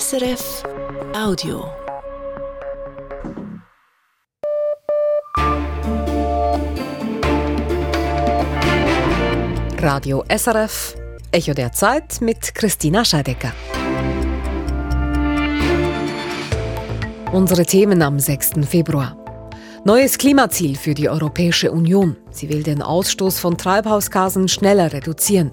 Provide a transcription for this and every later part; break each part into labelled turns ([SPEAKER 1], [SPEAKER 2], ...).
[SPEAKER 1] SRF Audio.
[SPEAKER 2] Radio SRF, Echo der Zeit mit Christina Scheidecker. Unsere Themen am 6. Februar. Neues Klimaziel für die Europäische Union. Sie will den Ausstoß von Treibhausgasen schneller reduzieren.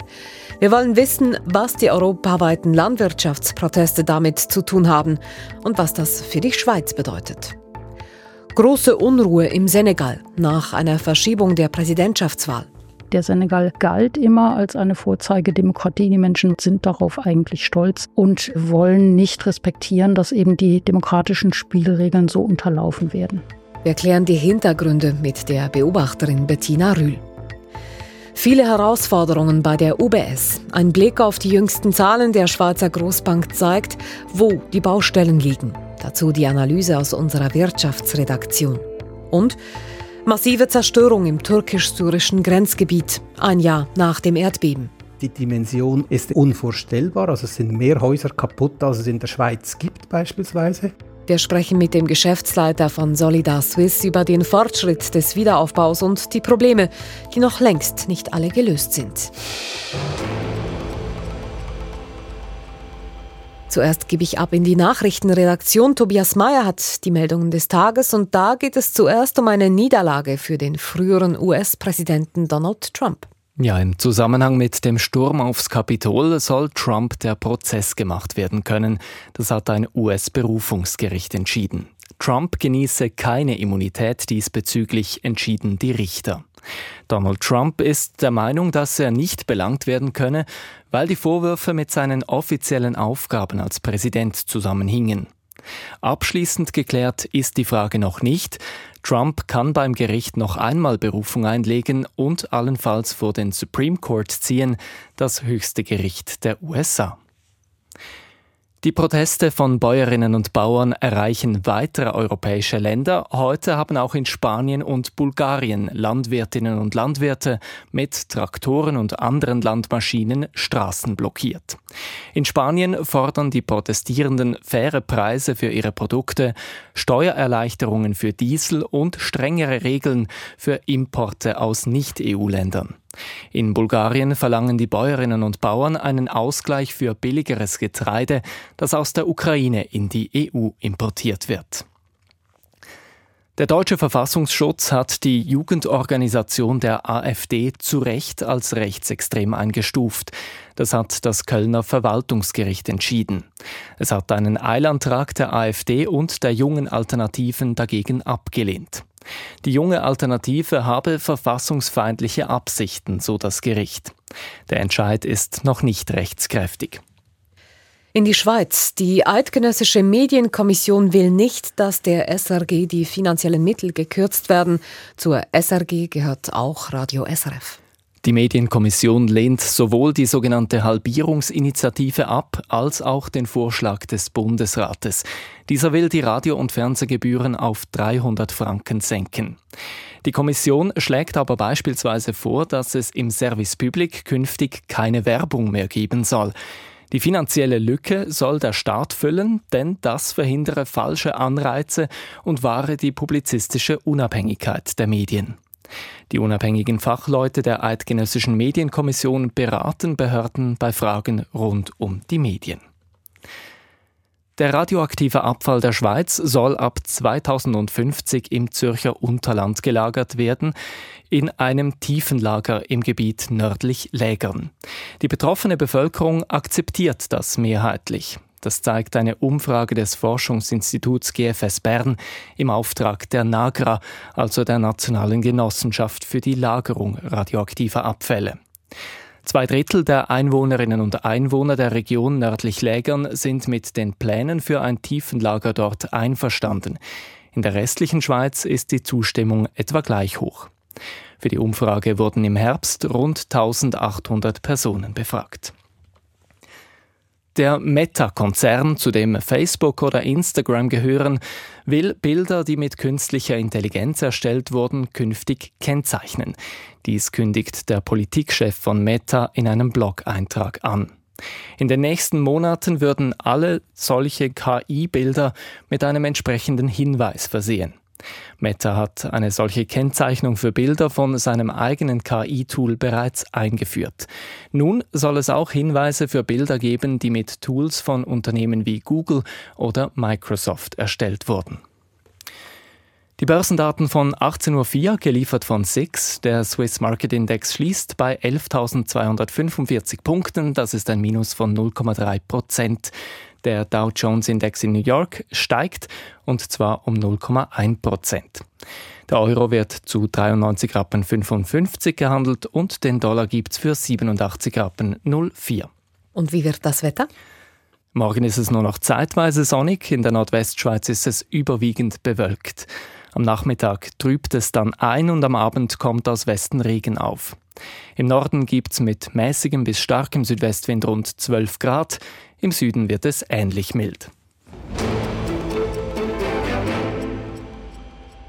[SPEAKER 2] Wir wollen wissen, was die europaweiten Landwirtschaftsproteste damit zu tun haben und was das für die Schweiz bedeutet. Große Unruhe im Senegal nach einer Verschiebung der Präsidentschaftswahl.
[SPEAKER 3] Der Senegal galt immer als eine Vorzeigedemokratie. Die Menschen sind darauf eigentlich stolz und wollen nicht respektieren, dass eben die demokratischen Spielregeln so unterlaufen werden.
[SPEAKER 2] Wir klären die Hintergründe mit der Beobachterin Bettina Rühl. Viele Herausforderungen bei der UBS. Ein Blick auf die jüngsten Zahlen der Schweizer Großbank zeigt, wo die Baustellen liegen. Dazu die Analyse aus unserer Wirtschaftsredaktion. Und massive Zerstörung im türkisch-syrischen Grenzgebiet, ein Jahr nach dem Erdbeben.
[SPEAKER 4] Die Dimension ist unvorstellbar. Also es sind mehr Häuser kaputt, als es in der Schweiz gibt beispielsweise.
[SPEAKER 2] Wir sprechen mit dem Geschäftsleiter von Solidar Swiss über den Fortschritt des Wiederaufbaus und die Probleme, die noch längst nicht alle gelöst sind. Zuerst gebe ich ab in die Nachrichtenredaktion. Tobias Mayer hat die Meldungen des Tages und da geht es zuerst um eine Niederlage für den früheren US-Präsidenten Donald Trump.
[SPEAKER 5] Ja, im Zusammenhang mit dem Sturm aufs Kapitol soll Trump der Prozess gemacht werden können. Das hat ein US-Berufungsgericht entschieden. Trump genieße keine Immunität diesbezüglich, entschieden die Richter. Donald Trump ist der Meinung, dass er nicht belangt werden könne, weil die Vorwürfe mit seinen offiziellen Aufgaben als Präsident zusammenhingen. Abschließend geklärt ist die Frage noch nicht. Trump kann beim Gericht noch einmal Berufung einlegen und allenfalls vor den Supreme Court ziehen, das höchste Gericht der USA. Die Proteste von Bäuerinnen und Bauern erreichen weitere europäische Länder. Heute haben auch in Spanien und Bulgarien Landwirtinnen und Landwirte mit Traktoren und anderen Landmaschinen Straßen blockiert. In Spanien fordern die Protestierenden faire Preise für ihre Produkte, Steuererleichterungen für Diesel und strengere Regeln für Importe aus Nicht-EU-Ländern. In Bulgarien verlangen die Bäuerinnen und Bauern einen Ausgleich für billigeres Getreide, das aus der Ukraine in die EU importiert wird. Der deutsche Verfassungsschutz hat die Jugendorganisation der AfD zu Recht als rechtsextrem eingestuft. Das hat das Kölner Verwaltungsgericht entschieden. Es hat einen Eilantrag der AfD und der jungen Alternativen dagegen abgelehnt. Die junge Alternative habe verfassungsfeindliche Absichten, so das Gericht. Der Entscheid ist noch nicht rechtskräftig.
[SPEAKER 2] In die Schweiz. Die Eidgenössische Medienkommission will nicht, dass der SRG die finanziellen Mittel gekürzt werden. Zur SRG gehört auch Radio SRF.
[SPEAKER 5] Die Medienkommission lehnt sowohl die sogenannte Halbierungsinitiative ab als auch den Vorschlag des Bundesrates. Dieser will die Radio- und Fernsehgebühren auf 300 Franken senken. Die Kommission schlägt aber beispielsweise vor, dass es im Service Public künftig keine Werbung mehr geben soll. Die finanzielle Lücke soll der Staat füllen, denn das verhindere falsche Anreize und wahre die publizistische Unabhängigkeit der Medien. Die unabhängigen Fachleute der Eidgenössischen Medienkommission beraten Behörden bei Fragen rund um die Medien. Der radioaktive Abfall der Schweiz soll ab 2050 im Zürcher Unterland gelagert werden, in einem Tiefenlager im Gebiet nördlich Lägern. Die betroffene Bevölkerung akzeptiert das mehrheitlich. Das zeigt eine Umfrage des Forschungsinstituts GFS Bern im Auftrag der NAGRA, also der Nationalen Genossenschaft für die Lagerung radioaktiver Abfälle. Zwei Drittel der Einwohnerinnen und Einwohner der Region nördlich Lägern sind mit den Plänen für ein Tiefenlager dort einverstanden. In der restlichen Schweiz ist die Zustimmung etwa gleich hoch. Für die Umfrage wurden im Herbst rund 1800 Personen befragt. Der Meta-Konzern, zu dem Facebook oder Instagram gehören, will Bilder, die mit künstlicher Intelligenz erstellt wurden, künftig kennzeichnen. Dies kündigt der Politikchef von Meta in einem Blog-Eintrag an. In den nächsten Monaten würden alle solche KI-Bilder mit einem entsprechenden Hinweis versehen. Meta hat eine solche Kennzeichnung für Bilder von seinem eigenen KI-Tool bereits eingeführt. Nun soll es auch Hinweise für Bilder geben, die mit Tools von Unternehmen wie Google oder Microsoft erstellt wurden. Die Börsendaten von 18.04 Uhr, geliefert von SIX. Der Swiss Market Index schließt bei 11.245 Punkten. Das ist ein Minus von 0,3 Prozent. Der Dow Jones Index in New York steigt und zwar um 0,1 Prozent. Der Euro wird zu 93 Rappen 55 gehandelt und den Dollar gibt's für 87 Rappen 04.
[SPEAKER 2] Und wie wird das Wetter?
[SPEAKER 5] Morgen ist es nur noch zeitweise sonnig, in der Nordwestschweiz ist es überwiegend bewölkt. Am Nachmittag trübt es dann ein und am Abend kommt aus Westen Regen auf. Im Norden gibt es mit mäßigem bis starkem Südwestwind rund 12 Grad, im Süden wird es ähnlich mild.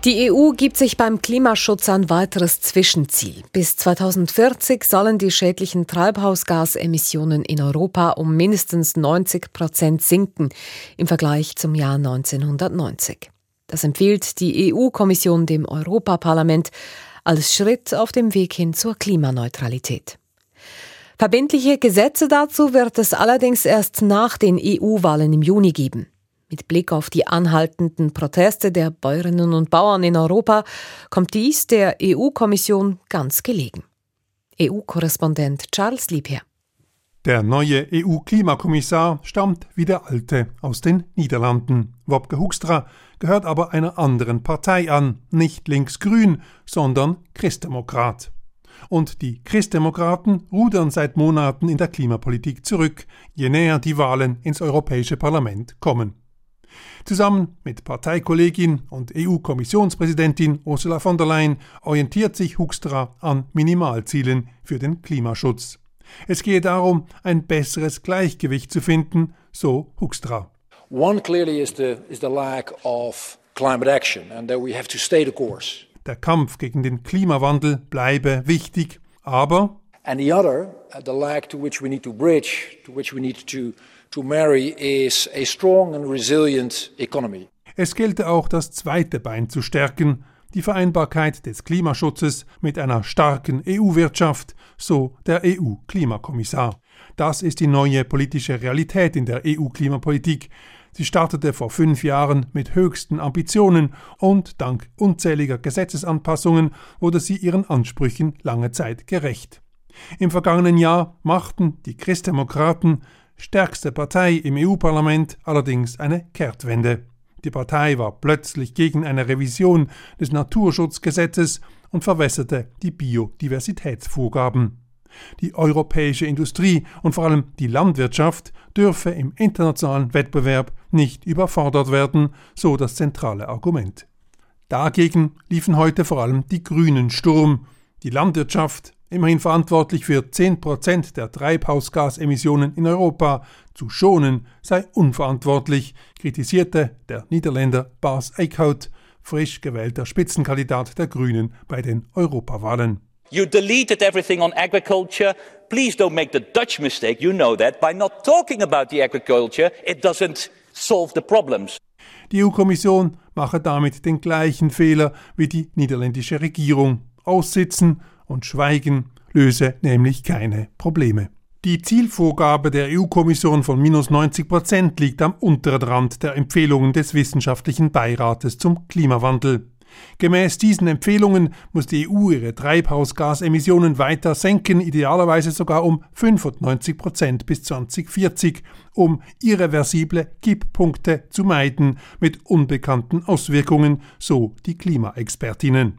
[SPEAKER 2] Die EU gibt sich beim Klimaschutz ein weiteres Zwischenziel. Bis 2040 sollen die schädlichen Treibhausgasemissionen in Europa um mindestens 90 Prozent sinken im Vergleich zum Jahr 1990. Das empfiehlt die EU-Kommission dem Europaparlament als Schritt auf dem Weg hin zur Klimaneutralität. Verbindliche Gesetze dazu wird es allerdings erst nach den EU-Wahlen im Juni geben. Mit Blick auf die anhaltenden Proteste der Bäuerinnen und Bauern in Europa kommt dies der EU-Kommission ganz gelegen. EU-Korrespondent Charles Liebherr.
[SPEAKER 6] Der neue EU-Klimakommissar stammt wie der alte aus den Niederlanden. Wopke Hoekstra gehört aber einer anderen Partei an, nicht linksgrün, sondern Christdemokrat. Und die Christdemokraten rudern seit Monaten in der Klimapolitik zurück, je näher die Wahlen ins Europäische Parlament kommen. Zusammen mit Parteikollegin und EU-Kommissionspräsidentin Ursula von der Leyen orientiert sich Hoekstra an Minimalzielen für den Klimaschutz. Es gehe darum, ein besseres Gleichgewicht zu finden, so Hoekstra. One clearly is the, is the lack of climate action and that we have to stay the course. Der Kampf gegen den Klimawandel bleibe wichtig, aber
[SPEAKER 7] and the other, uh, the lag to which we need to bridge, to which we need to to marry is a strong and resilient economy.
[SPEAKER 6] Es gelte auch das zweite Bein zu stärken, die Vereinbarkeit des Klimaschutzes mit einer starken EU-Wirtschaft, so der EU-Klimakommissar. Das ist die neue politische Realität in der EU-Klimapolitik. Sie startete vor fünf Jahren mit höchsten Ambitionen und dank unzähliger Gesetzesanpassungen wurde sie ihren Ansprüchen lange Zeit gerecht. Im vergangenen Jahr machten die Christdemokraten, stärkste Partei im EU-Parlament, allerdings eine Kehrtwende. Die Partei war plötzlich gegen eine Revision des Naturschutzgesetzes und verwässerte die Biodiversitätsvorgaben. Die europäische Industrie und vor allem die Landwirtschaft dürfe im internationalen Wettbewerb nicht überfordert werden, so das zentrale Argument. Dagegen liefen heute vor allem die Grünen Sturm. Die Landwirtschaft immerhin verantwortlich für 10 Prozent der Treibhausgasemissionen in Europa, zu schonen sei unverantwortlich, kritisierte der Niederländer Bas Eickhout, frisch gewählter Spitzenkandidat der Grünen bei den Europawahlen.
[SPEAKER 8] You deleted everything on agriculture. Please don't make the Dutch mistake, you know that, by not talking about the agriculture, it doesn't solve the problems.
[SPEAKER 6] Die EU-Kommission mache damit den gleichen Fehler wie die niederländische Regierung. Aussitzen und Schweigen löse nämlich keine Probleme. Die Zielvorgabe der EU-Kommission von minus 90 Prozent liegt am unteren Rand der Empfehlungen des Wissenschaftlichen Beirates zum Klimawandel. Gemäß diesen Empfehlungen muss die EU ihre Treibhausgasemissionen weiter senken, idealerweise sogar um 95 Prozent bis 2040, um irreversible Kipppunkte zu meiden mit unbekannten Auswirkungen, so die Klimaexpertinnen.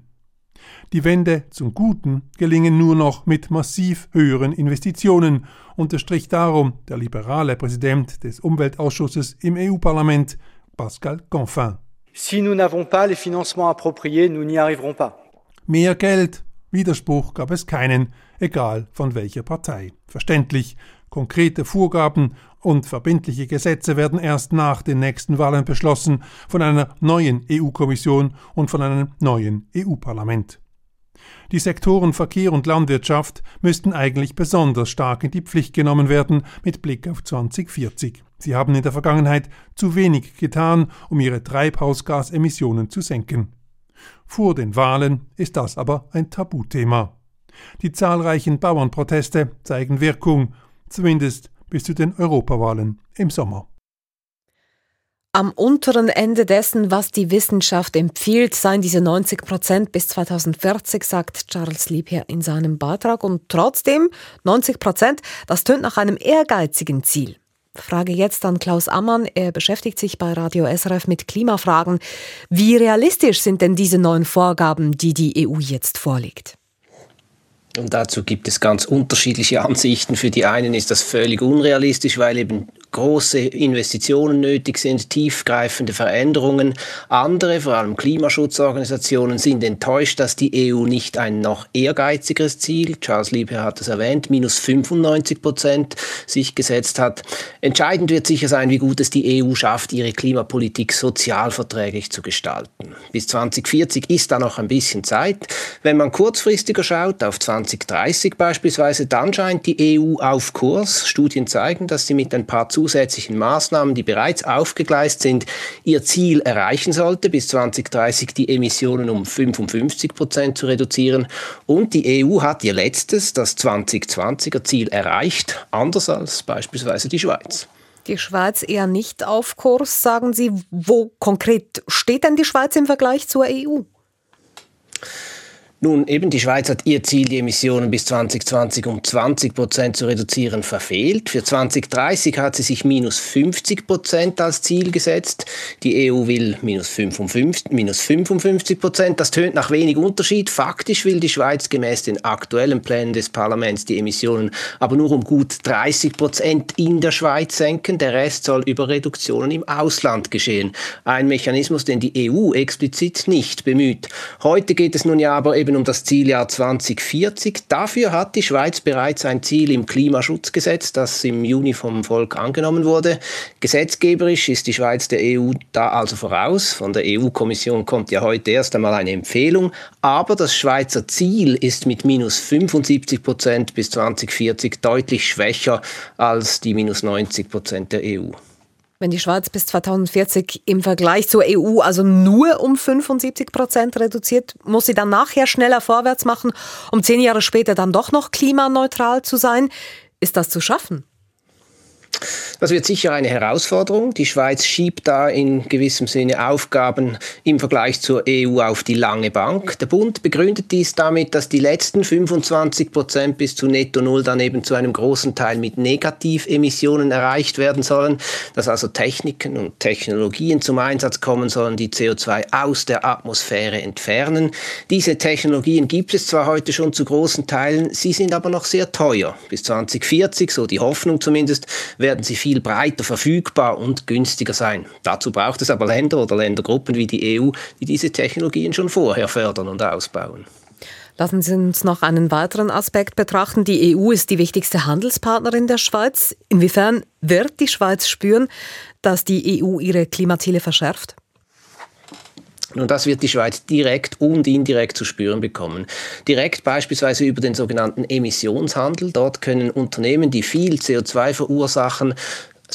[SPEAKER 6] Die Wende zum Guten gelingen nur noch mit massiv höheren Investitionen, unterstrich darum der liberale Präsident des Umweltausschusses im EU-Parlament, Pascal Canfin.
[SPEAKER 9] Si nous n'avons pas les financements appropriés, nous n'y arriverons pas.
[SPEAKER 6] Mehr Geld, Widerspruch gab es keinen, egal von welcher Partei. Verständlich, konkrete Vorgaben und verbindliche Gesetze werden erst nach den nächsten Wahlen beschlossen von einer neuen EU-Kommission und von einem neuen EU-Parlament. Die Sektoren Verkehr und Landwirtschaft müssten eigentlich besonders stark in die Pflicht genommen werden mit Blick auf 2040. Sie haben in der Vergangenheit zu wenig getan, um ihre Treibhausgasemissionen zu senken. Vor den Wahlen ist das aber ein Tabuthema. Die zahlreichen Bauernproteste zeigen Wirkung, zumindest bis zu den Europawahlen im Sommer.
[SPEAKER 2] Am unteren Ende dessen, was die Wissenschaft empfiehlt, seien diese 90 Prozent bis 2040, sagt Charles Liebherr in seinem Beitrag. Und trotzdem 90 Prozent, das tönt nach einem ehrgeizigen Ziel. Frage jetzt an Klaus Ammann. Er beschäftigt sich bei Radio SRF mit Klimafragen. Wie realistisch sind denn diese neuen Vorgaben, die die EU jetzt vorlegt?
[SPEAKER 10] Und dazu gibt es ganz unterschiedliche Ansichten. Für die einen ist das völlig unrealistisch, weil eben große Investitionen nötig sind, tiefgreifende Veränderungen. Andere, vor allem Klimaschutzorganisationen, sind enttäuscht, dass die EU nicht ein noch ehrgeizigeres Ziel, Charles Liebherr hat es erwähnt, minus 95 Prozent sich gesetzt hat. Entscheidend wird sicher sein, wie gut es die EU schafft, ihre Klimapolitik sozialverträglich zu gestalten. Bis 2040 ist da noch ein bisschen Zeit. Wenn man kurzfristiger schaut, auf 2030 beispielsweise, dann scheint die EU auf Kurs. Studien zeigen, dass sie mit ein paar zusätzlichen Maßnahmen, die bereits aufgegleist sind, ihr Ziel erreichen sollte, bis 2030 die Emissionen um 55 Prozent zu reduzieren. Und die EU hat ihr letztes, das 2020er Ziel erreicht, anders als beispielsweise die Schweiz.
[SPEAKER 2] Die Schweiz eher nicht auf Kurs, sagen Sie. Wo konkret steht denn die Schweiz im Vergleich zur EU?
[SPEAKER 10] Nun, eben die Schweiz hat ihr Ziel, die Emissionen bis 2020 um 20 Prozent zu reduzieren, verfehlt. Für 2030 hat sie sich minus 50 Prozent als Ziel gesetzt. Die EU will minus 55, minus 55 Prozent. Das tönt nach wenig Unterschied. Faktisch will die Schweiz gemäß den aktuellen Plänen des Parlaments die Emissionen aber nur um gut 30 Prozent in der Schweiz senken. Der Rest soll über Reduktionen im Ausland geschehen. Ein Mechanismus, den die EU explizit nicht bemüht. Heute geht es nun ja aber eben eben um das Zieljahr 2040. Dafür hat die Schweiz bereits ein Ziel im Klimaschutzgesetz, das im Juni vom Volk angenommen wurde. Gesetzgeberisch ist die Schweiz der EU da also voraus. Von der EU-Kommission kommt ja heute erst einmal eine Empfehlung. Aber das Schweizer Ziel ist mit minus 75 Prozent bis 2040 deutlich schwächer als die minus 90 Prozent der EU.
[SPEAKER 2] Wenn die Schweiz bis 2040 im Vergleich zur EU also nur um 75 Prozent reduziert, muss sie dann nachher schneller vorwärts machen, um zehn Jahre später dann doch noch klimaneutral zu sein. Ist das zu schaffen?
[SPEAKER 10] Das wird sicher eine Herausforderung. Die Schweiz schiebt da in gewissem Sinne Aufgaben im Vergleich zur EU auf die lange Bank. Der Bund begründet dies damit, dass die letzten 25 Prozent bis zu Netto Null dann eben zu einem großen Teil mit Negativemissionen erreicht werden sollen, dass also Techniken und Technologien zum Einsatz kommen sollen, die CO2 aus der Atmosphäre entfernen. Diese Technologien gibt es zwar heute schon zu großen Teilen, sie sind aber noch sehr teuer. Bis 2040, so die Hoffnung zumindest, werden sie viel breiter verfügbar und günstiger sein. Dazu braucht es aber Länder oder Ländergruppen wie die EU, die diese Technologien schon vorher fördern und ausbauen.
[SPEAKER 2] Lassen Sie uns noch einen weiteren Aspekt betrachten. Die EU ist die wichtigste Handelspartnerin der Schweiz. Inwiefern wird die Schweiz spüren, dass die EU ihre Klimaziele verschärft?
[SPEAKER 10] Und das wird die Schweiz direkt und indirekt zu spüren bekommen. Direkt beispielsweise über den sogenannten Emissionshandel. Dort können Unternehmen, die viel CO2 verursachen,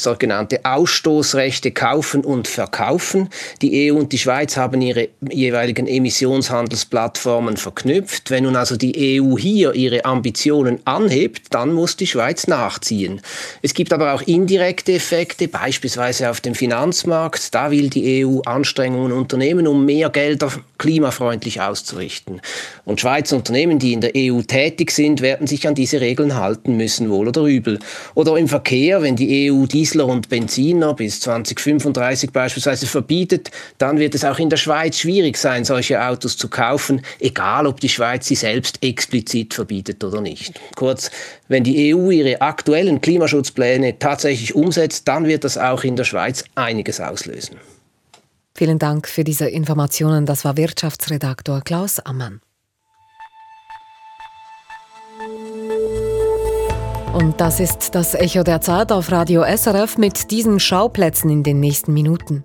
[SPEAKER 10] sogenannte Ausstoßrechte kaufen und verkaufen. Die EU und die Schweiz haben ihre jeweiligen Emissionshandelsplattformen verknüpft. Wenn nun also die EU hier ihre Ambitionen anhebt, dann muss die Schweiz nachziehen. Es gibt aber auch indirekte Effekte, beispielsweise auf dem Finanzmarkt. Da will die EU Anstrengungen unternehmen, um mehr Gelder klimafreundlich auszurichten. Und Schweizer Unternehmen, die in der EU tätig sind, werden sich an diese Regeln halten müssen, wohl oder übel. Oder im Verkehr, wenn die EU dies Diesler und Benziner bis 2035 beispielsweise verbietet, dann wird es auch in der Schweiz schwierig sein, solche Autos zu kaufen, egal ob die Schweiz sie selbst explizit verbietet oder nicht. Kurz, wenn die EU ihre aktuellen Klimaschutzpläne tatsächlich umsetzt, dann wird das auch in der Schweiz einiges auslösen.
[SPEAKER 2] Vielen Dank für diese Informationen. Das war Wirtschaftsredaktor Klaus Ammann. Und das ist das Echo der Zeit auf Radio SRF mit diesen Schauplätzen in den nächsten Minuten.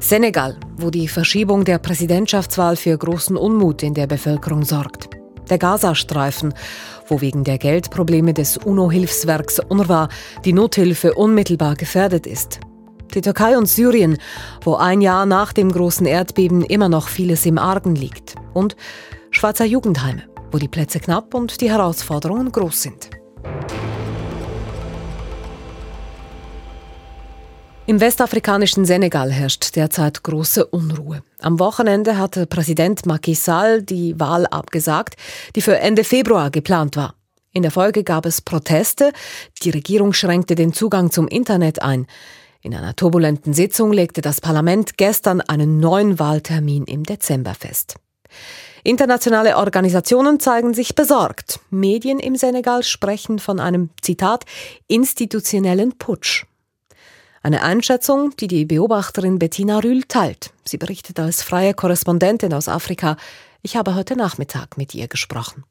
[SPEAKER 2] Senegal, wo die Verschiebung der Präsidentschaftswahl für großen Unmut in der Bevölkerung sorgt. der Gazastreifen, wo wegen der Geldprobleme des UNO-Hilfswerks UNRWA die Nothilfe unmittelbar gefährdet ist. Die Türkei und Syrien, wo ein Jahr nach dem großen Erdbeben immer noch vieles im Argen liegt. Und Schweizer Jugendheime, wo die Plätze knapp und die Herausforderungen groß sind. Im westafrikanischen Senegal herrscht derzeit große Unruhe. Am Wochenende hatte Präsident Macky Sall die Wahl abgesagt, die für Ende Februar geplant war. In der Folge gab es Proteste, die Regierung schränkte den Zugang zum Internet ein. In einer turbulenten Sitzung legte das Parlament gestern einen neuen Wahltermin im Dezember fest. Internationale Organisationen zeigen sich besorgt. Medien im Senegal sprechen von einem, Zitat, institutionellen Putsch. Eine Einschätzung, die die Beobachterin Bettina Rühl teilt. Sie berichtet als freie Korrespondentin aus Afrika. Ich habe heute Nachmittag mit ihr gesprochen.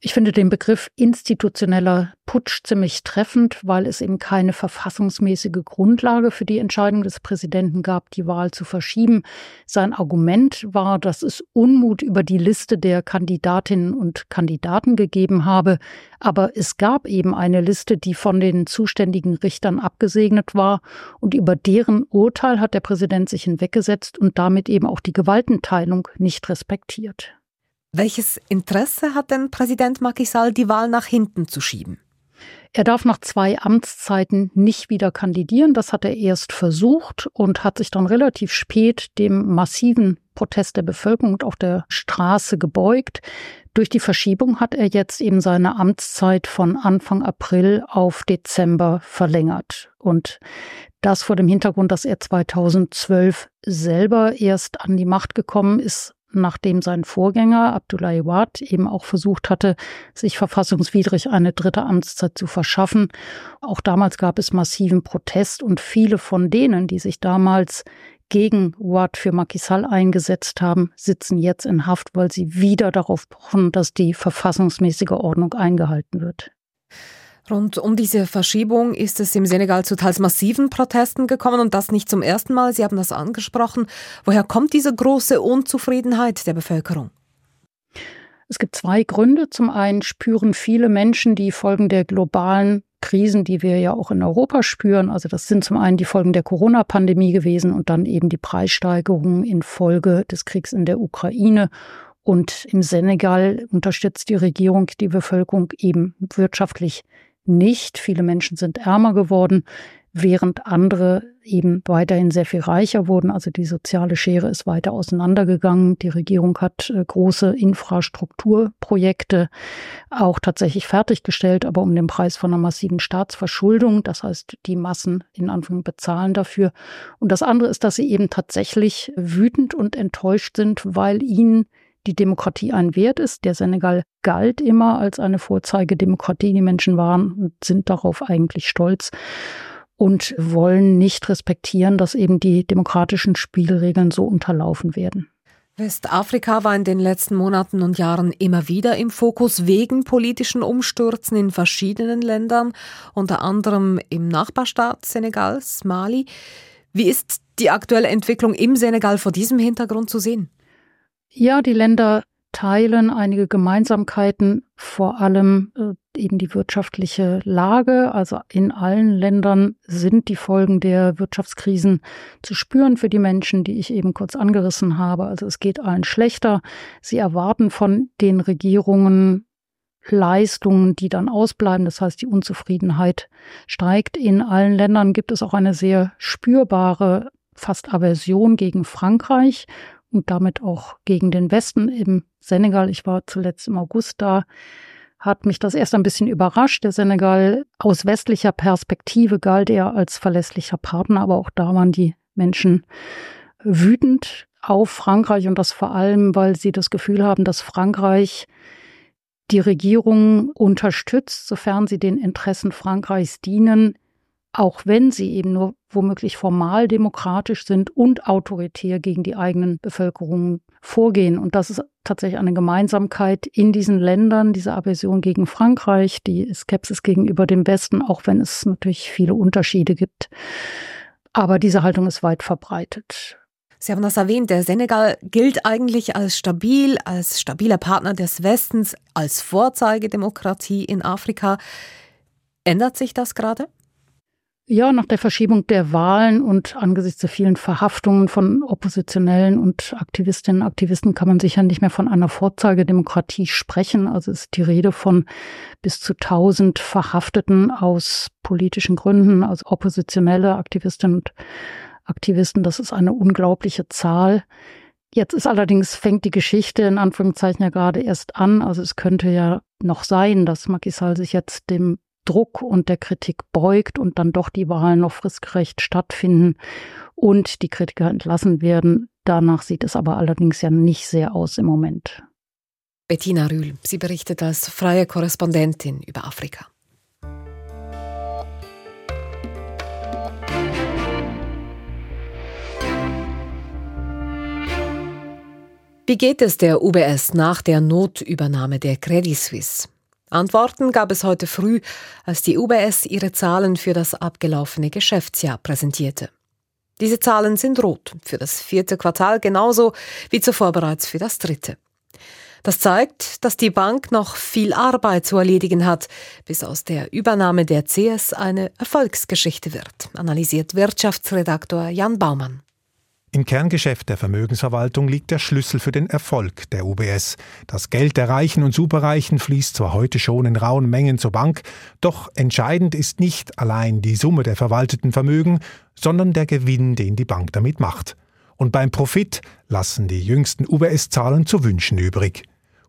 [SPEAKER 3] Ich finde den Begriff institutioneller Putsch ziemlich treffend, weil es eben keine verfassungsmäßige Grundlage für die Entscheidung des Präsidenten gab, die Wahl zu verschieben. Sein Argument war, dass es Unmut über die Liste der Kandidatinnen und Kandidaten gegeben habe, aber es gab eben eine Liste, die von den zuständigen Richtern abgesegnet war, und über deren Urteil hat der Präsident sich hinweggesetzt und damit eben auch die Gewaltenteilung nicht respektiert.
[SPEAKER 2] Welches Interesse hat denn Präsident Macky Sall, die Wahl nach hinten zu schieben?
[SPEAKER 3] Er darf nach zwei Amtszeiten nicht wieder kandidieren. Das hat er erst versucht und hat sich dann relativ spät dem massiven Protest der Bevölkerung auf der Straße gebeugt. Durch die Verschiebung hat er jetzt eben seine Amtszeit von Anfang April auf Dezember verlängert. Und das vor dem Hintergrund, dass er 2012 selber erst an die Macht gekommen ist, nachdem sein Vorgänger Abdoulaye Wade eben auch versucht hatte, sich verfassungswidrig eine dritte Amtszeit zu verschaffen. Auch damals gab es massiven Protest und viele von denen, die sich damals gegen Wade für Macky Sall eingesetzt haben, sitzen jetzt in Haft, weil sie wieder darauf pochen, dass die verfassungsmäßige Ordnung eingehalten wird.
[SPEAKER 2] Rund um diese Verschiebung ist es im Senegal zu teils massiven Protesten gekommen und das nicht zum ersten Mal. Sie haben das angesprochen. Woher kommt diese große Unzufriedenheit der Bevölkerung?
[SPEAKER 3] Es gibt zwei Gründe. Zum einen spüren viele Menschen die Folgen der globalen Krisen, die wir ja auch in Europa spüren. Also das sind zum einen die Folgen der Corona-Pandemie gewesen und dann eben die Preissteigerungen infolge des Kriegs in der Ukraine. Und im Senegal unterstützt die Regierung die Bevölkerung eben wirtschaftlich nicht. Viele Menschen sind ärmer geworden, während andere eben weiterhin sehr viel reicher wurden. Also die soziale Schere ist weiter auseinandergegangen. Die Regierung hat äh, große Infrastrukturprojekte auch tatsächlich fertiggestellt, aber um den Preis von einer massiven Staatsverschuldung. Das heißt, die Massen in Anführung bezahlen dafür. Und das andere ist, dass sie eben tatsächlich wütend und enttäuscht sind, weil ihnen die Demokratie ein Wert ist. Der Senegal galt immer als eine Vorzeigedemokratie. Die Menschen waren und sind darauf eigentlich stolz und wollen nicht respektieren, dass eben die demokratischen Spielregeln so unterlaufen werden.
[SPEAKER 2] Westafrika war in den letzten Monaten und Jahren immer wieder im Fokus wegen politischen Umstürzen in verschiedenen Ländern, unter anderem im Nachbarstaat Senegals, Mali. Wie ist die aktuelle Entwicklung im Senegal vor diesem Hintergrund zu sehen?
[SPEAKER 3] Ja, die Länder teilen einige Gemeinsamkeiten, vor allem äh, eben die wirtschaftliche Lage. Also in allen Ländern sind die Folgen der Wirtschaftskrisen zu spüren für die Menschen, die ich eben kurz angerissen habe. Also es geht allen schlechter. Sie erwarten von den Regierungen Leistungen, die dann ausbleiben. Das heißt, die Unzufriedenheit steigt. In allen Ländern gibt es auch eine sehr spürbare fast Aversion gegen Frankreich und damit auch gegen den Westen im Senegal. Ich war zuletzt im August da, hat mich das erst ein bisschen überrascht. Der Senegal aus westlicher Perspektive galt er als verlässlicher Partner, aber auch da waren die Menschen wütend auf Frankreich und das vor allem, weil sie das Gefühl haben, dass Frankreich die Regierung unterstützt, sofern sie den Interessen Frankreichs dienen, auch wenn sie eben nur womöglich formal demokratisch sind und autoritär gegen die eigenen Bevölkerungen vorgehen. Und das ist tatsächlich eine Gemeinsamkeit in diesen Ländern, diese Aversion gegen Frankreich, die Skepsis gegenüber dem Westen, auch wenn es natürlich viele Unterschiede gibt. Aber diese Haltung ist weit verbreitet.
[SPEAKER 2] Sie haben das erwähnt, der Senegal gilt eigentlich als stabil, als stabiler Partner des Westens, als Vorzeigedemokratie in Afrika. Ändert sich das gerade?
[SPEAKER 3] Ja, nach der Verschiebung der Wahlen und angesichts der vielen Verhaftungen von Oppositionellen und Aktivistinnen und Aktivisten kann man sicher nicht mehr von einer Vorzeigedemokratie sprechen. Also ist die Rede von bis zu 1000 Verhafteten aus politischen Gründen, als oppositionelle Aktivistinnen und Aktivisten. Das ist eine unglaubliche Zahl. Jetzt ist allerdings, fängt die Geschichte in Anführungszeichen ja gerade erst an. Also es könnte ja noch sein, dass Macky Sall sich jetzt dem Druck und der Kritik beugt und dann doch die Wahlen noch fristgerecht stattfinden und die Kritiker entlassen werden. Danach sieht es aber allerdings ja nicht sehr aus im Moment.
[SPEAKER 2] Bettina Rühl, sie berichtet als freie Korrespondentin über Afrika. Wie geht es der UBS nach der Notübernahme der Credit Suisse? Antworten gab es heute früh, als die UBS ihre Zahlen für das abgelaufene Geschäftsjahr präsentierte. Diese Zahlen sind rot für das vierte Quartal genauso wie zuvor bereits für das dritte. Das zeigt, dass die Bank noch viel Arbeit zu erledigen hat, bis aus der Übernahme der CS eine Erfolgsgeschichte wird, analysiert Wirtschaftsredaktor Jan Baumann.
[SPEAKER 11] Im Kerngeschäft der Vermögensverwaltung liegt der Schlüssel für den Erfolg der UBS. Das Geld der Reichen und Superreichen fließt zwar heute schon in rauen Mengen zur Bank, doch entscheidend ist nicht allein die Summe der verwalteten Vermögen, sondern der Gewinn, den die Bank damit macht. Und beim Profit lassen die jüngsten UBS-Zahlen zu wünschen übrig.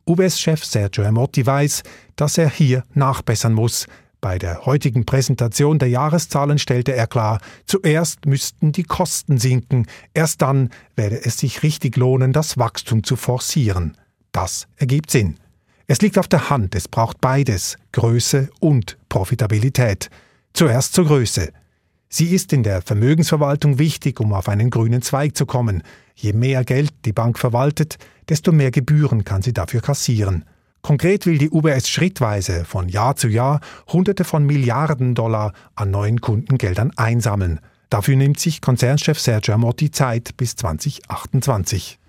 [SPEAKER 11] UBS-Chef Sergio Amotti weiß, dass er hier nachbessern muss, bei der heutigen Präsentation der Jahreszahlen stellte er klar, zuerst müssten die Kosten sinken, erst dann werde es sich richtig lohnen, das Wachstum zu forcieren. Das ergibt Sinn. Es liegt auf der Hand, es braucht beides, Größe und Profitabilität. Zuerst zur Größe. Sie ist in der Vermögensverwaltung wichtig, um auf einen grünen Zweig zu kommen. Je mehr Geld die Bank verwaltet, desto mehr Gebühren kann sie dafür kassieren. Konkret will die UBS schrittweise von Jahr zu Jahr Hunderte von Milliarden Dollar an neuen Kundengeldern einsammeln. Dafür nimmt sich Konzernchef Sergio Amotti Zeit bis 2028.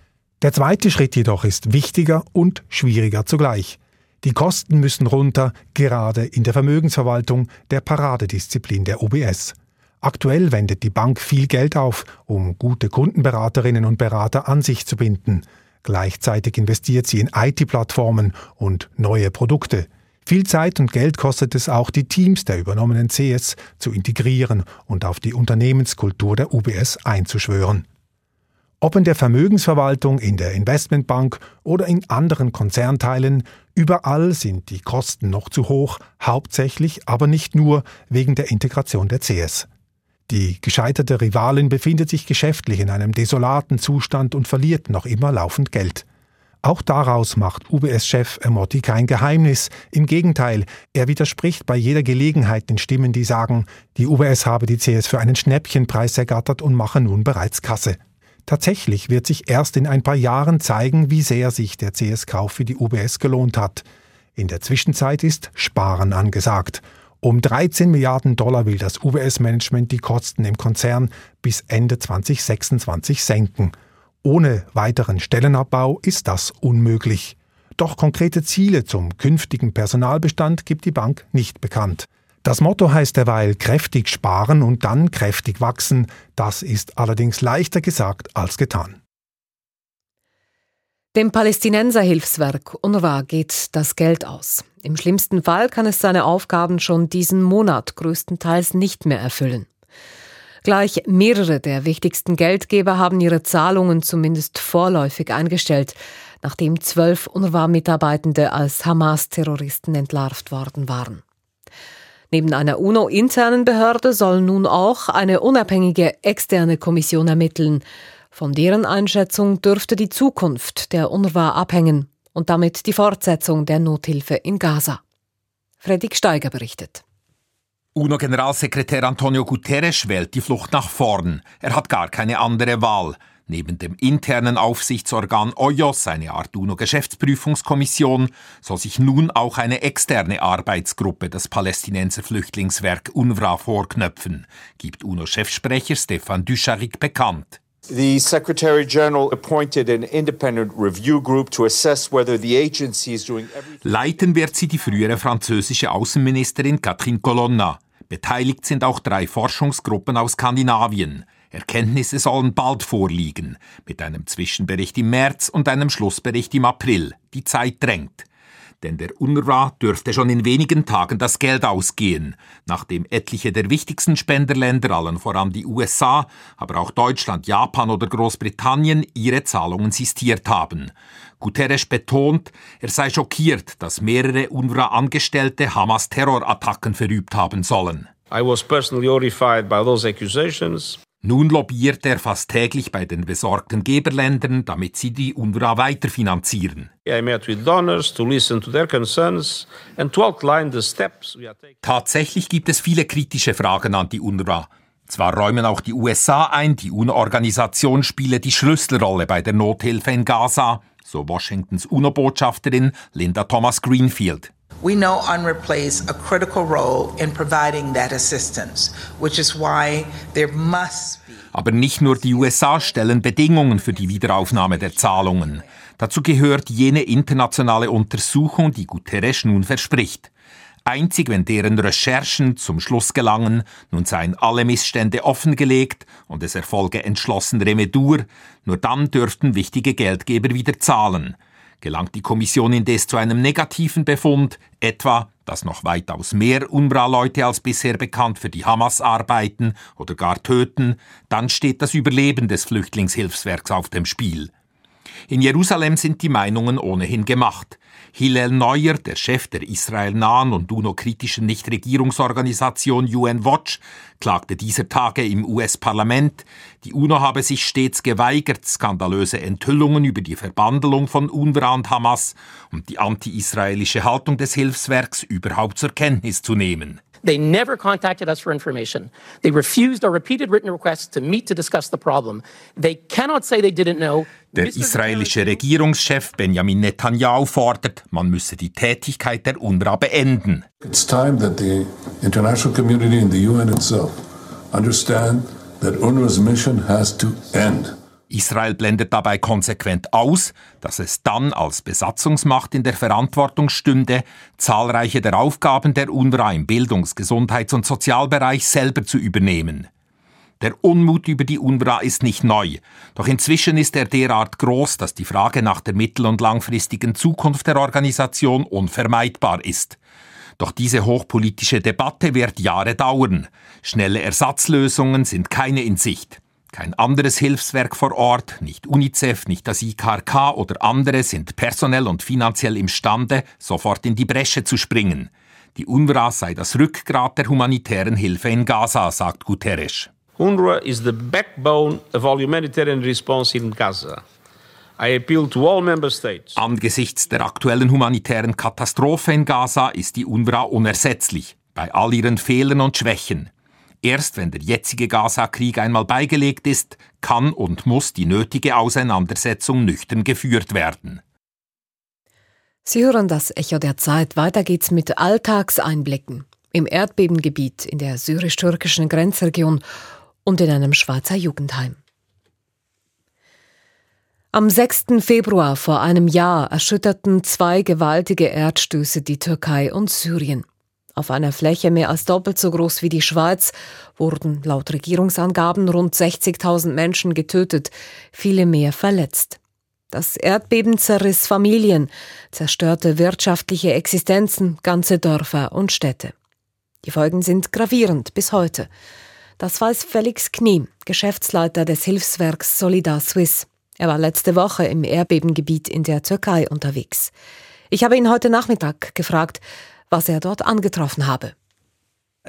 [SPEAKER 11] Der zweite Schritt jedoch ist wichtiger und schwieriger zugleich. Die Kosten müssen runter, gerade in der Vermögensverwaltung, der Paradedisziplin der UBS. Aktuell wendet die Bank viel Geld auf, um gute Kundenberaterinnen und Berater an sich zu binden. Gleichzeitig investiert sie in IT-Plattformen und neue Produkte. Viel Zeit und Geld kostet es auch, die Teams der übernommenen CS zu integrieren und auf die Unternehmenskultur der UBS einzuschwören. Ob in der Vermögensverwaltung, in der Investmentbank oder in anderen Konzernteilen, überall sind die Kosten noch zu hoch, hauptsächlich aber nicht nur wegen der Integration der CS. Die gescheiterte Rivalin befindet sich geschäftlich in einem desolaten Zustand und verliert noch immer laufend Geld. Auch daraus macht UBS-Chef Emotti kein Geheimnis. Im Gegenteil, er widerspricht bei jeder Gelegenheit den Stimmen, die sagen, die UBS habe die CS für einen Schnäppchenpreis ergattert und mache nun bereits Kasse. Tatsächlich wird sich erst in ein paar Jahren zeigen, wie sehr sich der CS-Kauf für die UBS gelohnt hat. In der Zwischenzeit ist Sparen angesagt. Um 13 Milliarden Dollar will das UBS-Management die Kosten im Konzern bis Ende 2026 senken. Ohne weiteren Stellenabbau ist das unmöglich. Doch konkrete Ziele zum künftigen Personalbestand gibt die Bank nicht bekannt. Das Motto heißt derweil kräftig sparen und dann kräftig wachsen. Das ist allerdings leichter gesagt als getan.
[SPEAKER 2] Dem Palästinenserhilfswerk UNRWA geht das Geld aus. Im schlimmsten Fall kann es seine Aufgaben schon diesen Monat größtenteils nicht mehr erfüllen. Gleich mehrere der wichtigsten Geldgeber haben ihre Zahlungen zumindest vorläufig eingestellt, nachdem zwölf UNRWA-Mitarbeitende als Hamas-Terroristen entlarvt worden waren. Neben einer UNO-internen Behörde soll nun auch eine unabhängige externe Kommission ermitteln, von deren Einschätzung dürfte die Zukunft der UNRWA abhängen und damit die Fortsetzung der Nothilfe in Gaza. Fredrik Steiger berichtet.
[SPEAKER 12] UNO-Generalsekretär Antonio Guterres wählt die Flucht nach vorn. Er hat gar keine andere Wahl. Neben dem internen Aufsichtsorgan OIOS, eine Art UNO-Geschäftsprüfungskommission, soll sich nun auch eine externe Arbeitsgruppe des Palästinenser Flüchtlingswerk UNRWA vorknöpfen, gibt UNO-Chefsprecher Stefan Ducharik bekannt.
[SPEAKER 13] The Secretary General appointed an independent review group to assess whether the agency is doing.
[SPEAKER 12] Leiten wird sie die frühere französische Außenministerin Catherine Colonna. Beteiligt sind auch drei Forschungsgruppen aus Skandinavien. Erkenntnisse sollen bald vorliegen, mit einem Zwischenbericht im März und einem Schlussbericht im April. Die Zeit drängt denn der UNRWA dürfte schon in wenigen Tagen das Geld ausgehen, nachdem etliche der wichtigsten Spenderländer, allen voran die USA, aber auch Deutschland, Japan oder Großbritannien, ihre Zahlungen sistiert haben. Guterres betont, er sei schockiert, dass mehrere UNRWA-Angestellte Hamas-Terrorattacken verübt haben sollen.
[SPEAKER 14] I was personally horrified by those accusations.
[SPEAKER 12] Nun lobbyiert er fast täglich bei den besorgten Geberländern, damit sie die UNRWA weiterfinanzieren. Tatsächlich gibt es viele kritische Fragen an die UNRWA. Zwar räumen auch die USA ein, die UNO-Organisation spiele die Schlüsselrolle bei der Nothilfe in Gaza, so Washingtons UNO-Botschafterin Linda Thomas Greenfield.
[SPEAKER 15] We know UNRWA plays a critical role in providing that assistance, which is why there must be
[SPEAKER 12] aber nicht nur die USA stellen Bedingungen für die Wiederaufnahme der Zahlungen. Dazu gehört jene internationale Untersuchung, die Guterres nun verspricht. Einzig wenn deren Recherchen zum Schluss gelangen, nun seien alle Missstände offengelegt und es erfolge entschlossen Remedur, nur dann dürften wichtige Geldgeber wieder zahlen. Gelangt die Kommission indes zu einem negativen Befund, etwa, dass noch weitaus mehr UNRWA-Leute als bisher bekannt für die Hamas arbeiten oder gar töten, dann steht das Überleben des Flüchtlingshilfswerks auf dem Spiel. In Jerusalem sind die Meinungen ohnehin gemacht. Hillel Neuer, der Chef der israelnahen und UNO-kritischen Nichtregierungsorganisation UN Watch, klagte dieser Tage im US-Parlament, die UNO habe sich stets geweigert, skandalöse Enthüllungen über die Verbandelung von UNRWA und Hamas und die anti-israelische Haltung des Hilfswerks überhaupt zur Kenntnis zu nehmen.
[SPEAKER 16] They never contacted us for information. They refused our repeated written requests to meet to discuss the problem. They cannot say they didn't know.
[SPEAKER 12] Der israelische Regierungschef Benjamin Netanyahu fordert, man müsse die Tätigkeit der UNRWA beenden.
[SPEAKER 17] It's time that the international community and the UN itself understand that UNRWA's mission has to end.
[SPEAKER 12] Israel blendet dabei konsequent aus, dass es dann als Besatzungsmacht in der Verantwortung stünde, zahlreiche der Aufgaben der UNRWA im Bildungs-, Gesundheits- und Sozialbereich selber zu übernehmen. Der Unmut über die UNRWA ist nicht neu, doch inzwischen ist er derart groß, dass die Frage nach der mittel- und langfristigen Zukunft der Organisation unvermeidbar ist. Doch diese hochpolitische Debatte wird Jahre dauern. Schnelle Ersatzlösungen sind keine in Sicht. Kein anderes Hilfswerk vor Ort, nicht UNICEF, nicht das IKRK oder andere sind personell und finanziell imstande, sofort in die Bresche zu springen. Die UNRWA sei das Rückgrat der humanitären Hilfe in Gaza, sagt Guterres.
[SPEAKER 14] UNRWA is the backbone of all humanitarian response in Gaza. I appeal to all member states.
[SPEAKER 12] Angesichts der aktuellen humanitären Katastrophe in Gaza ist die UNRWA unersetzlich, bei all ihren Fehlern und Schwächen. Erst wenn der jetzige Gaza-Krieg einmal beigelegt ist, kann und muss die nötige Auseinandersetzung nüchtern geführt werden.
[SPEAKER 2] Sie hören das Echo der Zeit. Weiter geht's mit Alltagseinblicken im Erdbebengebiet in der syrisch-türkischen Grenzregion und in einem Schweizer Jugendheim. Am 6. Februar vor einem Jahr erschütterten zwei gewaltige Erdstöße die Türkei und Syrien. Auf einer Fläche mehr als doppelt so groß wie die Schweiz wurden laut Regierungsangaben rund 60.000 Menschen getötet, viele mehr verletzt. Das Erdbeben zerriss Familien, zerstörte wirtschaftliche Existenzen, ganze Dörfer und Städte. Die Folgen sind gravierend bis heute. Das weiß Felix Knie, Geschäftsleiter des Hilfswerks Solidar Swiss. Er war letzte Woche im Erdbebengebiet in der Türkei unterwegs. Ich habe ihn heute Nachmittag gefragt, was er dort angetroffen habe.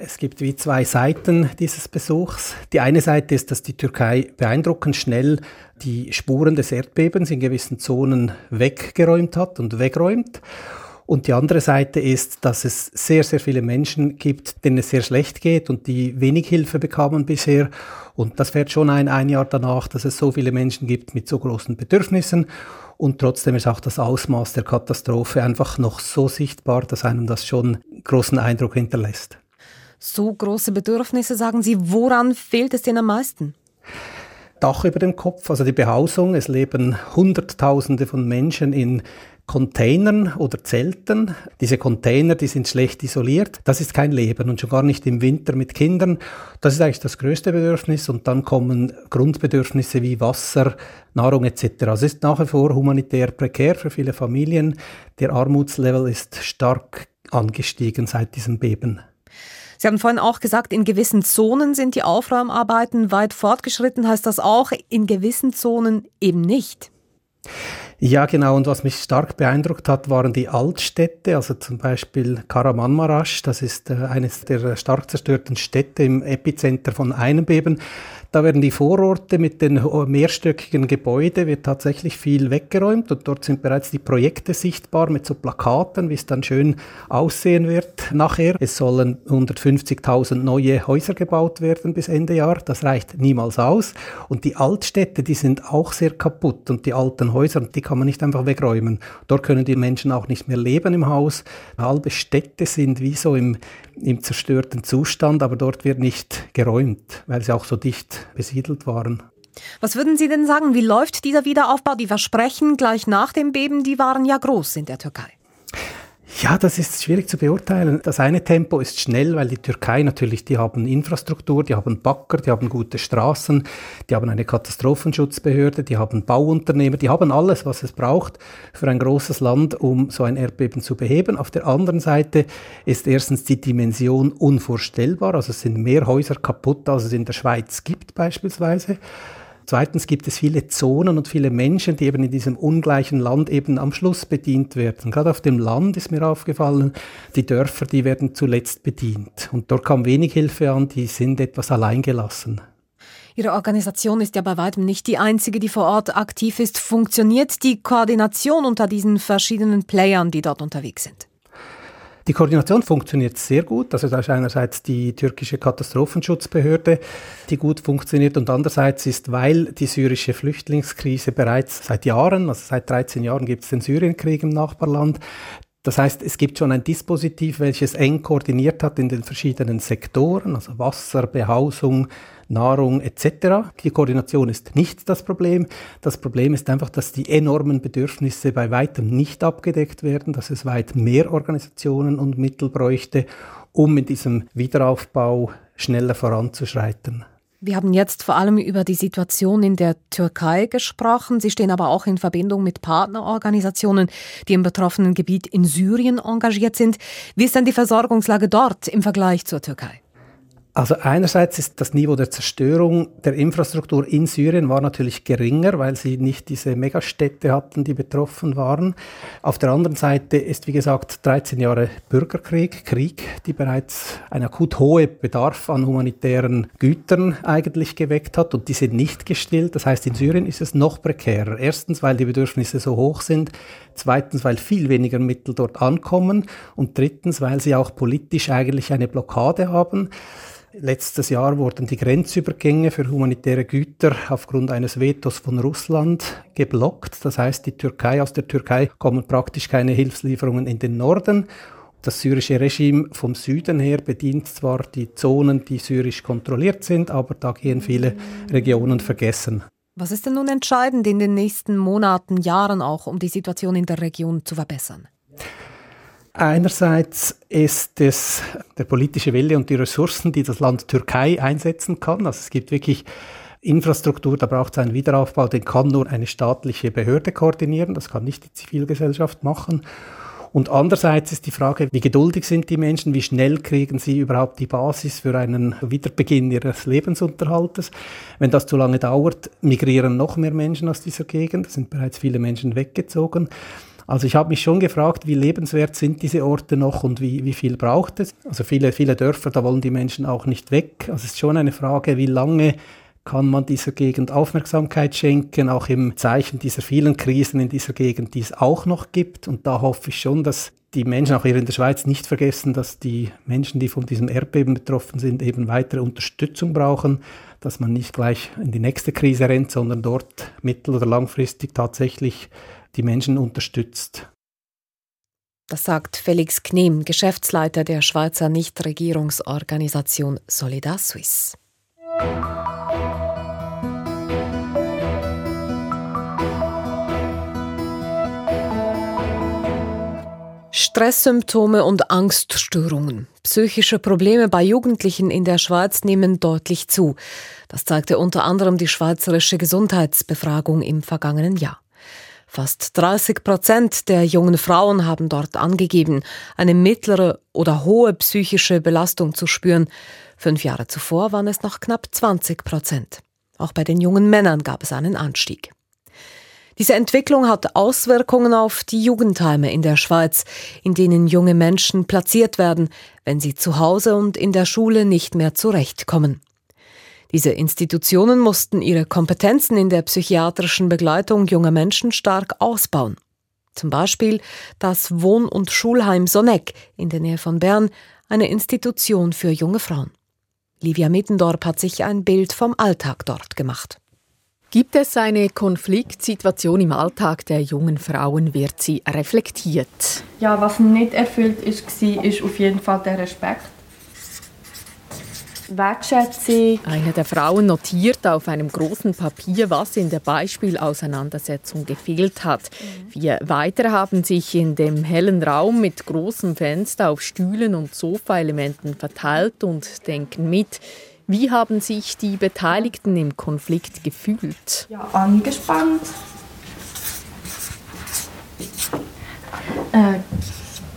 [SPEAKER 4] Es gibt wie zwei Seiten dieses Besuchs. Die eine Seite ist, dass die Türkei beeindruckend schnell die Spuren des Erdbebens in gewissen Zonen weggeräumt hat und wegräumt. Und die andere Seite ist, dass es sehr, sehr viele Menschen gibt, denen es sehr schlecht geht und die wenig Hilfe bekamen bisher. Und das fährt schon ein, ein Jahr danach, dass es so viele Menschen gibt mit so großen Bedürfnissen. Und trotzdem ist auch das Ausmaß der Katastrophe einfach noch so sichtbar, dass einem das schon großen Eindruck hinterlässt.
[SPEAKER 2] So große Bedürfnisse, sagen Sie, woran fehlt es denn am meisten?
[SPEAKER 4] Dach über dem Kopf, also die Behausung. Es leben Hunderttausende von Menschen in Containern oder Zelten. Diese Container, die sind schlecht isoliert. Das ist kein Leben und schon gar nicht im Winter mit Kindern. Das ist eigentlich das größte Bedürfnis und dann kommen Grundbedürfnisse wie Wasser, Nahrung etc. Es ist nach wie vor humanitär prekär für viele Familien. Der Armutslevel ist stark angestiegen seit diesem Beben.
[SPEAKER 2] Sie haben vorhin auch gesagt, in gewissen Zonen sind die Aufräumarbeiten weit fortgeschritten. Heißt das auch, in gewissen Zonen eben nicht?
[SPEAKER 4] Ja, genau. Und was mich stark beeindruckt hat, waren die Altstädte, also zum Beispiel Karamanmaraş. Das ist äh, eines der stark zerstörten Städte im Epizenter von einem Beben. Da werden die Vororte mit den mehrstöckigen Gebäuden wird tatsächlich viel weggeräumt und dort sind bereits die Projekte sichtbar mit so Plakaten, wie es dann schön aussehen wird nachher. Es sollen 150.000 neue Häuser gebaut werden bis Ende Jahr. Das reicht niemals aus. Und die Altstädte, die sind auch sehr kaputt und die alten Häuser, die kann man nicht einfach wegräumen. Dort können die Menschen auch nicht mehr leben im Haus. Halbe Städte sind wie so im, im zerstörten Zustand, aber dort wird nicht geräumt, weil sie auch so dicht besiedelt waren.
[SPEAKER 2] Was würden Sie denn sagen, wie läuft dieser Wiederaufbau? Die Versprechen gleich nach dem Beben, die waren ja groß in der Türkei.
[SPEAKER 4] Ja, das ist schwierig zu beurteilen. Das eine Tempo ist schnell, weil die Türkei natürlich, die haben Infrastruktur, die haben Bagger, die haben gute Straßen, die haben eine Katastrophenschutzbehörde, die haben Bauunternehmer, die haben alles, was es braucht für ein großes Land, um so ein Erdbeben zu beheben. Auf der anderen Seite ist erstens die Dimension unvorstellbar, also es sind mehr Häuser kaputt, als es in der Schweiz gibt beispielsweise. Zweitens gibt es viele Zonen und viele Menschen, die eben in diesem ungleichen Land eben am Schluss bedient werden. Gerade auf dem Land ist mir aufgefallen, die Dörfer, die werden zuletzt bedient. Und dort kam wenig Hilfe an, die sind etwas alleingelassen.
[SPEAKER 2] Ihre Organisation ist ja bei weitem nicht die einzige, die vor Ort aktiv ist. Funktioniert die Koordination unter diesen verschiedenen Playern, die dort unterwegs sind?
[SPEAKER 4] Die Koordination funktioniert sehr gut. Also da ist einerseits die türkische Katastrophenschutzbehörde, die gut funktioniert und andererseits ist, weil die syrische Flüchtlingskrise bereits seit Jahren, also seit 13 Jahren gibt es den Syrienkrieg im Nachbarland, das heißt, es gibt schon ein Dispositiv, welches eng koordiniert hat in den verschiedenen Sektoren, also Wasser, Behausung, Nahrung etc. Die Koordination ist nicht das Problem. Das Problem ist einfach, dass die enormen Bedürfnisse bei weitem nicht abgedeckt werden, dass es weit mehr Organisationen und Mittel bräuchte, um in diesem Wiederaufbau schneller voranzuschreiten.
[SPEAKER 2] Wir haben jetzt vor allem über die Situation in der Türkei gesprochen. Sie stehen aber auch in Verbindung mit Partnerorganisationen, die im betroffenen Gebiet in Syrien engagiert sind. Wie ist denn die Versorgungslage dort im Vergleich zur Türkei?
[SPEAKER 4] Also einerseits ist das Niveau der Zerstörung der Infrastruktur in Syrien war natürlich geringer, weil sie nicht diese Megastädte hatten, die betroffen waren. Auf der anderen Seite ist, wie gesagt, 13 Jahre Bürgerkrieg, Krieg, die bereits einen akut hohen Bedarf an humanitären Gütern eigentlich geweckt hat und die sind nicht gestillt. Das heißt, in Syrien ist es noch prekärer. Erstens, weil die Bedürfnisse so hoch sind. Zweitens, weil viel weniger Mittel dort ankommen. Und drittens, weil sie auch politisch eigentlich eine Blockade haben. Letztes Jahr wurden die Grenzübergänge für humanitäre Güter aufgrund eines Vetos von Russland geblockt. Das heißt, die Türkei, aus der Türkei kommen praktisch keine Hilfslieferungen in den Norden. Das syrische Regime vom Süden her bedient zwar die Zonen, die syrisch kontrolliert sind, aber da gehen viele Regionen vergessen.
[SPEAKER 2] Was ist denn nun entscheidend in den nächsten Monaten, Jahren auch, um die Situation in der Region zu verbessern?
[SPEAKER 4] Einerseits ist es der politische Wille und die Ressourcen, die das Land Türkei einsetzen kann. Also es gibt wirklich Infrastruktur, da braucht es einen Wiederaufbau, den kann nur eine staatliche Behörde koordinieren, das kann nicht die Zivilgesellschaft machen. Und andererseits ist die Frage, wie geduldig sind die Menschen, wie schnell kriegen sie überhaupt die Basis für einen Wiederbeginn ihres Lebensunterhaltes. Wenn das zu lange dauert, migrieren noch mehr Menschen aus dieser Gegend, es sind bereits viele Menschen weggezogen. Also ich habe mich schon gefragt, wie lebenswert sind diese Orte noch und wie, wie viel braucht es? Also viele, viele Dörfer, da wollen die Menschen auch nicht weg. Also es ist schon eine Frage, wie lange kann man dieser Gegend Aufmerksamkeit schenken, auch im Zeichen dieser vielen Krisen in dieser Gegend, die es auch noch gibt. Und da hoffe ich schon, dass die Menschen auch hier in der Schweiz nicht vergessen, dass die Menschen, die von diesem Erdbeben betroffen sind, eben weitere Unterstützung brauchen, dass man nicht gleich in die nächste Krise rennt, sondern dort mittel- oder langfristig tatsächlich die Menschen unterstützt.
[SPEAKER 2] Das sagt Felix Knehm, Geschäftsleiter der Schweizer Nichtregierungsorganisation Solidar Suisse. Stresssymptome und Angststörungen. Psychische Probleme bei Jugendlichen in der Schweiz nehmen deutlich zu. Das zeigte unter anderem die Schweizerische Gesundheitsbefragung im vergangenen Jahr. Fast 30 Prozent der jungen Frauen haben dort angegeben, eine mittlere oder hohe psychische Belastung zu spüren. Fünf Jahre zuvor waren es noch knapp 20 Prozent. Auch bei den jungen Männern gab es einen Anstieg. Diese Entwicklung hat Auswirkungen auf die Jugendheime in der Schweiz, in denen junge Menschen platziert werden, wenn sie zu Hause und in der Schule nicht mehr zurechtkommen. Diese Institutionen mussten ihre Kompetenzen in der psychiatrischen Begleitung junger Menschen stark ausbauen. Zum Beispiel das Wohn- und Schulheim Sonneck in der Nähe von Bern, eine Institution für junge Frauen. Livia Mittendorp hat sich ein Bild vom Alltag dort gemacht.
[SPEAKER 18] Gibt es eine Konfliktsituation im Alltag der jungen Frauen, wird sie reflektiert.
[SPEAKER 19] Ja, was nicht erfüllt ist, war, ist auf jeden Fall der Respekt. Wertschätzung.
[SPEAKER 18] Eine der Frauen notiert auf einem großen Papier, was in der Beispielauseinandersetzung gefehlt hat. Vier weitere haben sich in dem hellen Raum mit großem Fenster auf Stühlen und Sofaelementen verteilt und denken mit. Wie haben sich die Beteiligten im Konflikt gefühlt?
[SPEAKER 19] Ja, angespannt. Äh,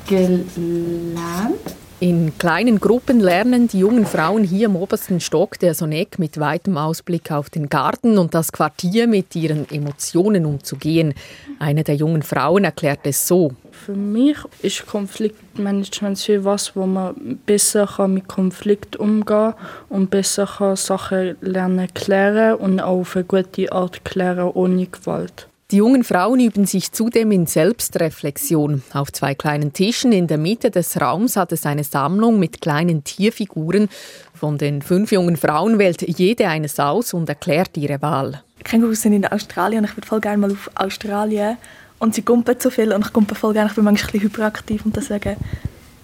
[SPEAKER 19] gelernt.
[SPEAKER 18] In kleinen Gruppen lernen die jungen Frauen hier im obersten Stock der Sonek mit weitem Ausblick auf den Garten und das Quartier mit ihren Emotionen umzugehen. Eine der jungen Frauen erklärt es so.
[SPEAKER 19] Für mich ist Konfliktmanagement viel was, wo man besser mit Konflikt umgehen kann und besser Sachen lernen klären und auf eine gute Art klären ohne Gewalt.
[SPEAKER 18] Die jungen Frauen üben sich zudem in Selbstreflexion. Auf zwei kleinen Tischen in der Mitte des Raums hat es eine Sammlung mit kleinen Tierfiguren. Von den fünf jungen Frauen wählt jede eines aus und erklärt ihre Wahl.
[SPEAKER 20] Kängurus sind in Australien und ich würde voll gerne mal auf Australien. Und sie kumpen so viel und ich kumpe voll gerne. Ich bin manchmal ein bisschen hyperaktiv und deswegen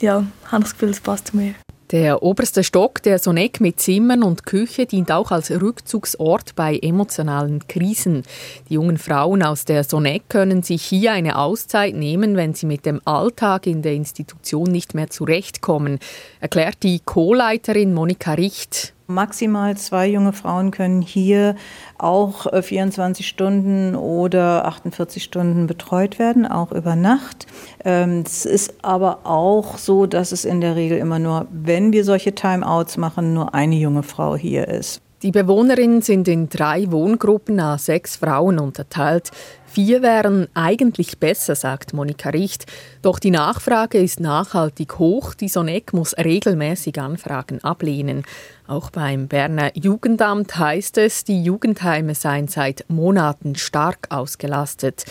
[SPEAKER 20] ja, habe ich das Gefühl, es passt zu mir.
[SPEAKER 18] Der oberste Stock der Sonek mit Zimmern und Küche dient auch als Rückzugsort bei emotionalen Krisen. Die jungen Frauen aus der Sonek können sich hier eine Auszeit nehmen, wenn sie mit dem Alltag in der Institution nicht mehr zurechtkommen, erklärt die Co-Leiterin Monika Richt.
[SPEAKER 21] Maximal zwei junge Frauen können hier auch 24 äh, Stunden oder 48 Stunden betreut werden, auch über Nacht. Ähm, es ist aber auch so, dass es in der Regel immer nur, wenn wir solche Timeouts machen, nur eine junge Frau hier ist.
[SPEAKER 18] Die Bewohnerinnen sind in drei Wohngruppen a sechs Frauen unterteilt. Vier wären eigentlich besser, sagt Monika Richt. Doch die Nachfrage ist nachhaltig hoch. Die Sonek muss regelmäßig Anfragen ablehnen. Auch beim Berner Jugendamt heißt es, die Jugendheime seien seit Monaten stark ausgelastet.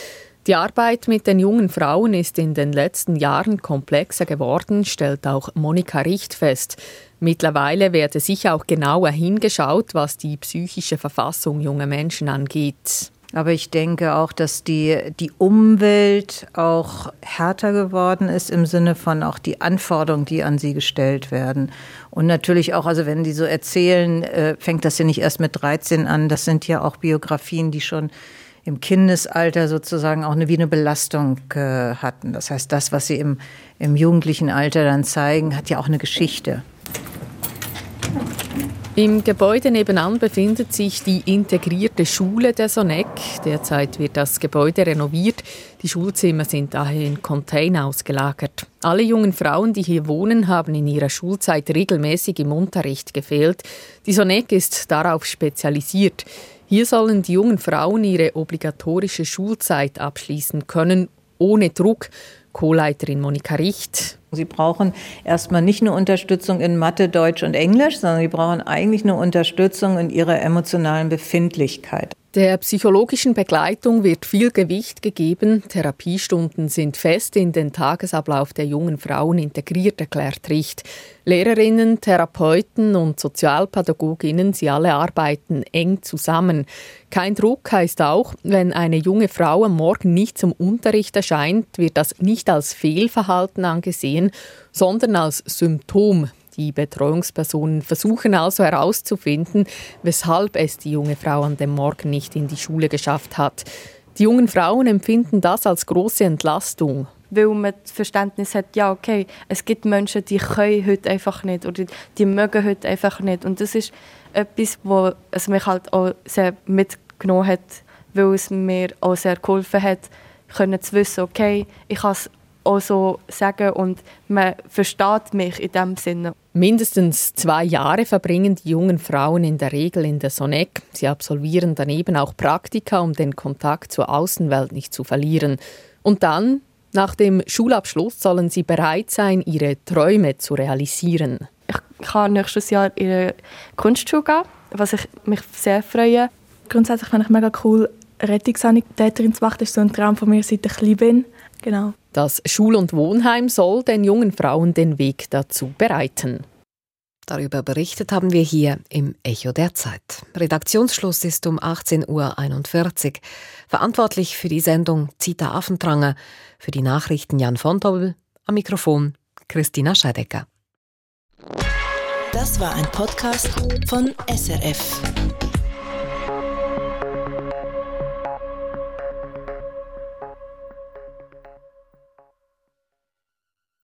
[SPEAKER 18] Die Arbeit mit den jungen Frauen ist in den letzten Jahren komplexer geworden, stellt auch Monika Richt fest. Mittlerweile werde sicher auch genauer hingeschaut, was die psychische Verfassung junger Menschen angeht.
[SPEAKER 21] Aber ich denke auch, dass die, die Umwelt auch härter geworden ist im Sinne von auch die Anforderungen, die an sie gestellt werden. Und natürlich auch, also wenn die so erzählen, äh, fängt das ja nicht erst mit 13 an. Das sind ja auch Biografien, die schon im Kindesalter sozusagen auch eine, wie eine Belastung äh, hatten. Das heißt, das, was sie im, im jugendlichen Alter dann zeigen, hat ja auch eine Geschichte.
[SPEAKER 18] Im Gebäude nebenan befindet sich die integrierte Schule der Sonek. Derzeit wird das Gebäude renoviert. Die Schulzimmer sind daher in Container ausgelagert. Alle jungen Frauen, die hier wohnen, haben in ihrer Schulzeit regelmäßig im Unterricht gefehlt. Die Sonek ist darauf spezialisiert. Hier sollen die jungen Frauen ihre obligatorische Schulzeit abschließen können, ohne Druck. Co-Leiterin Monika Richt.
[SPEAKER 21] Sie brauchen erstmal nicht nur Unterstützung in Mathe, Deutsch und Englisch, sondern sie brauchen eigentlich eine Unterstützung in ihrer emotionalen Befindlichkeit.
[SPEAKER 18] Der psychologischen Begleitung wird viel Gewicht gegeben. Therapiestunden sind fest in den Tagesablauf der jungen Frauen integriert, erklärt Richt. Lehrerinnen, Therapeuten und Sozialpädagoginnen, sie alle arbeiten eng zusammen. Kein Druck heißt auch, wenn eine junge Frau am Morgen nicht zum Unterricht erscheint, wird das nicht als Fehlverhalten angesehen, sondern als Symptom die Betreuungspersonen versuchen also herauszufinden, weshalb es die junge Frau an dem Morgen nicht in die Schule geschafft hat. Die jungen Frauen empfinden das als große Entlastung.
[SPEAKER 22] weil man das Verständnis hat, ja, okay, es gibt Menschen, die können heute einfach nicht oder die mögen heute einfach nicht. Und das ist etwas, was mich halt auch sehr mitgenommen hat, weil es mir auch sehr geholfen hat, können zu wissen, okay, ich kann es auch so sagen und man versteht mich in dem Sinne.
[SPEAKER 18] Mindestens zwei Jahre verbringen die jungen Frauen in der Regel in der Sonec. Sie absolvieren daneben auch Praktika, um den Kontakt zur Außenwelt nicht zu verlieren. Und dann, nach dem Schulabschluss, sollen sie bereit sein, ihre Träume zu realisieren.
[SPEAKER 22] Ich kann nächstes Jahr in eine Kunstschule gehen, was ich mich sehr freue.
[SPEAKER 20] Grundsätzlich finde ich mega cool, Rettungssanitäterin zu machen. Das ist so ein Traum von mir, seit ich klein bin. Genau.
[SPEAKER 18] Das Schul- und Wohnheim soll den jungen Frauen den Weg dazu bereiten. Darüber berichtet haben wir hier im Echo der Zeit. Redaktionsschluss ist um 18.41 Uhr. Verantwortlich für die Sendung Zita Affentranger, für die Nachrichten Jan von Dobbel, am Mikrofon Christina Scheidecker.
[SPEAKER 23] Das war ein Podcast von SRF.